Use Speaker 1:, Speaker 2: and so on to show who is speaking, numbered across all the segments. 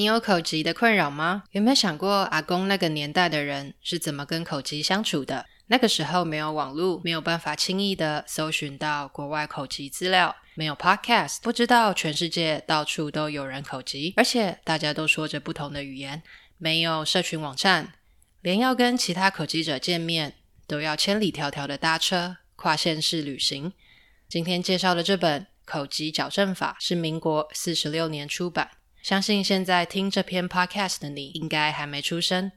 Speaker 1: 你有口疾的困扰吗？有没有想过阿公那个年代的人是怎么跟口疾相处的？那个时候没有网络，没有办法轻易的搜寻到国外口疾资料，没有 podcast，不知道全世界到处都有人口疾，而且大家都说着不同的语言，没有社群网站，连要跟其他口疾者见面都要千里迢迢的搭车，跨县市旅行。今天介绍的这本《口疾矫正法》是民国四十六年出版。相信现在听这篇 podcast 的你应该还没出生，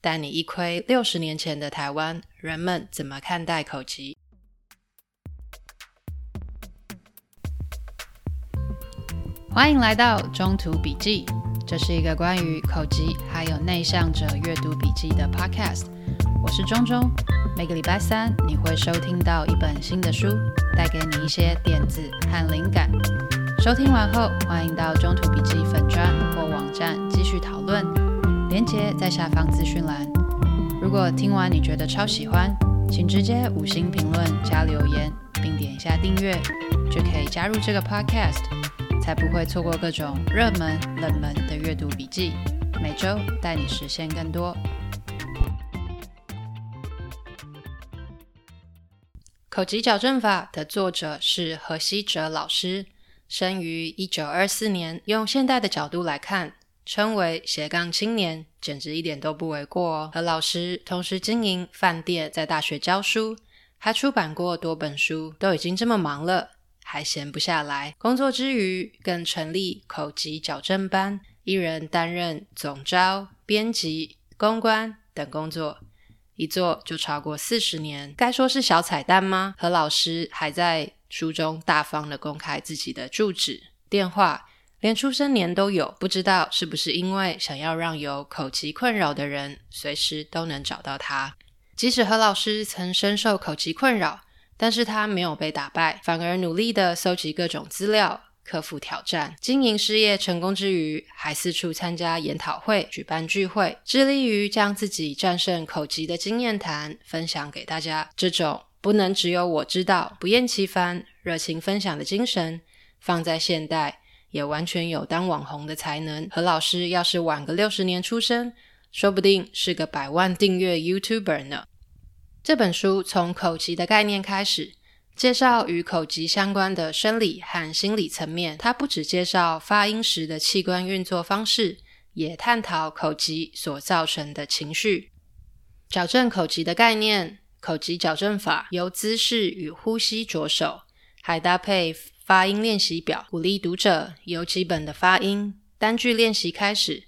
Speaker 1: 但你一窥六十年前的台湾人们怎么看待口吃。欢迎来到中途笔记，这是一个关于口吃还有内向者阅读笔记的 podcast。我是中中，每个礼拜三你会收听到一本新的书，带给你一些点子和灵感。收听完后，欢迎到中途笔记粉专或网站继续讨论，连接在下方资讯栏。如果听完你觉得超喜欢，请直接五星评论加留言，并点一下订阅，就可以加入这个 podcast，才不会错过各种热门、冷门的阅读笔记，每周带你实现更多。口吃矫正法的作者是何希哲老师。生于一九二四年，用现代的角度来看，称为斜杠青年，简直一点都不为过哦。和老师同时经营饭店，在大学教书，还出版过多本书，都已经这么忙了，还闲不下来。工作之余，更成立口吃矫正班，一人担任总招、编辑、公关等工作，一做就超过四十年。该说是小彩蛋吗？何老师还在。书中大方地公开自己的住址、电话，连出生年都有。不知道是不是因为想要让有口疾困扰的人随时都能找到他。即使何老师曾深受口疾困扰，但是他没有被打败，反而努力地搜集各种资料，克服挑战。经营事业成功之余，还四处参加研讨会、举办聚会，致力于将自己战胜口疾的经验谈分享给大家。这种。不能只有我知道，不厌其烦、热情分享的精神，放在现代也完全有当网红的才能。何老师要是晚个六十年出生，说不定是个百万订阅 YouTuber 呢。这本书从口疾的概念开始，介绍与口吃相关的生理和心理层面。它不只介绍发音时的器官运作方式，也探讨口吃所造成的情绪。矫正口吃的概念。口吃矫正法由姿势与呼吸着手，还搭配发音练习表，鼓励读者由基本的发音单句练习开始，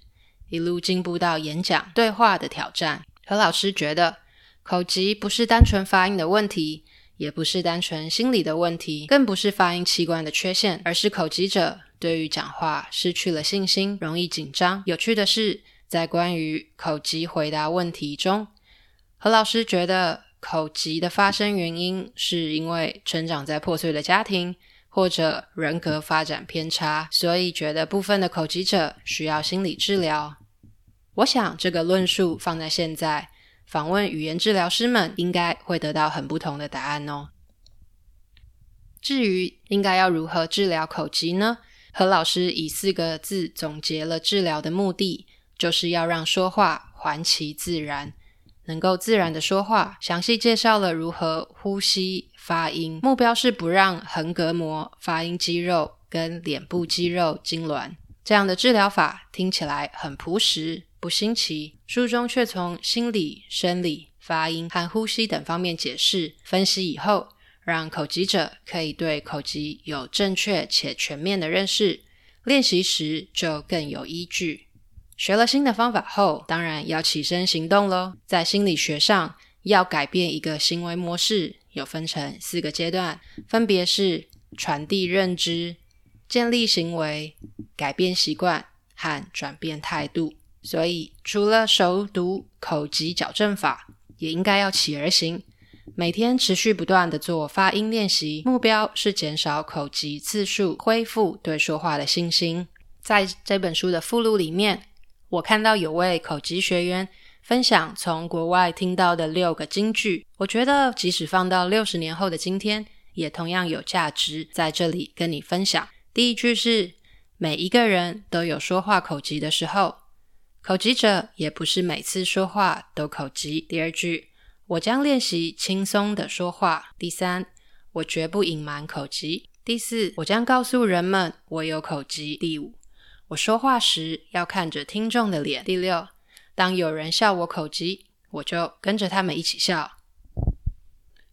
Speaker 1: 一路进步到演讲对话的挑战。何老师觉得，口吃不是单纯发音的问题，也不是单纯心理的问题，更不是发音器官的缺陷，而是口疾者对于讲话失去了信心，容易紧张。有趣的是，在关于口疾回答问题中，何老师觉得。口疾的发生原因是因为成长在破碎的家庭，或者人格发展偏差，所以觉得部分的口疾者需要心理治疗。我想这个论述放在现在，访问语言治疗师们应该会得到很不同的答案哦。至于应该要如何治疗口疾呢？何老师以四个字总结了治疗的目的，就是要让说话还其自然。能够自然的说话，详细介绍了如何呼吸、发音，目标是不让横膈膜、发音肌肉跟脸部肌肉痉挛。这样的治疗法听起来很朴实，不新奇，书中却从心理、生理、发音和呼吸等方面解释、分析以后，让口疾者可以对口疾有正确且全面的认识，练习时就更有依据。学了新的方法后，当然要起身行动喽。在心理学上，要改变一个行为模式，有分成四个阶段，分别是传递认知、建立行为、改变习惯和转变态度。所以，除了熟读口级矫正法，也应该要起而行，每天持续不断地做发音练习，目标是减少口级次数，恢复对说话的信心。在这本书的附录里面。我看到有位口级学员分享从国外听到的六个金句，我觉得即使放到六十年后的今天，也同样有价值，在这里跟你分享。第一句是：每一个人都有说话口级的时候，口疾者也不是每次说话都口疾。第二句，我将练习轻松的说话。第三，我绝不隐瞒口疾。第四，我将告诉人们我有口疾。第五，我说话时要看着听众的脸。第六，当有人笑我口疾，我就跟着他们一起笑。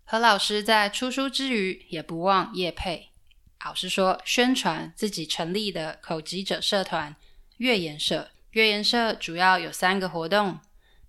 Speaker 1: 何老师在出书之余，也不忘夜配，老师说宣传自己成立的口疾者社团——月言社。月研社主要有三个活动，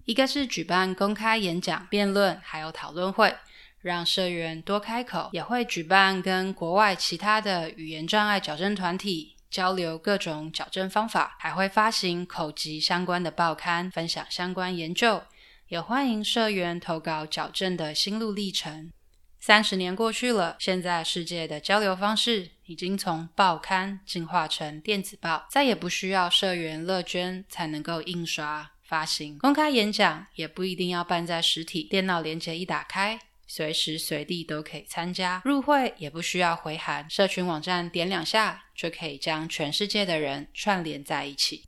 Speaker 1: 一个是举办公开演讲、辩论，还有讨论会。让社员多开口，也会举办跟国外其他的语言障碍矫正团体交流各种矫正方法，还会发行口疾相关的报刊，分享相关研究，也欢迎社员投稿矫正的心路历程。三十年过去了，现在世界的交流方式已经从报刊进化成电子报，再也不需要社员乐捐才能够印刷发行。公开演讲也不一定要办在实体，电脑连接一打开。随时随地都可以参加，入会也不需要回函，社群网站点两下就可以将全世界的人串联在一起。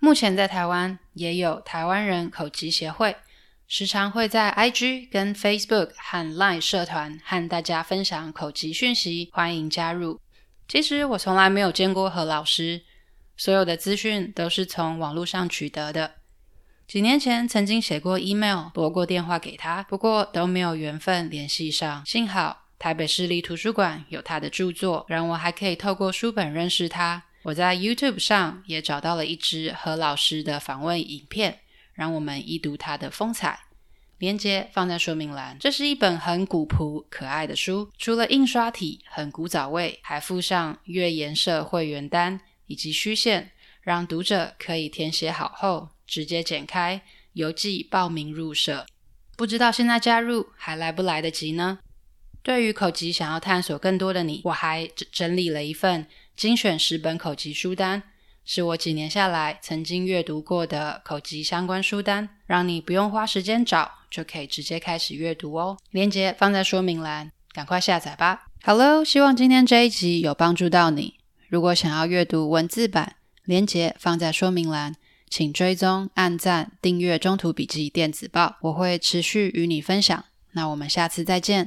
Speaker 1: 目前在台湾也有台湾人口籍协会，时常会在 IG 跟 Facebook 和 Line 社团和大家分享口疾讯息，欢迎加入。其实我从来没有见过何老师，所有的资讯都是从网络上取得的。几年前曾经写过 email，拨过电话给他，不过都没有缘分联系上。幸好台北市立图书馆有他的著作，让我还可以透过书本认识他。我在 YouTube 上也找到了一支何老师的访问影片，让我们一睹它的风采。连接放在说明栏。这是一本很古朴可爱的书，除了印刷体很古早味，还附上月研社会员单以及虚线，让读者可以填写好后。直接剪开，邮寄报名入社。不知道现在加入还来不来得及呢？对于口疾想要探索更多的你，我还整理了一份精选十本口疾书单，是我几年下来曾经阅读过的口疾相关书单，让你不用花时间找，就可以直接开始阅读哦。链接放在说明栏，赶快下载吧。Hello，希望今天这一集有帮助到你。如果想要阅读文字版，链接放在说明栏。请追踪、按赞、订阅《中途笔记电子报》，我会持续与你分享。那我们下次再见。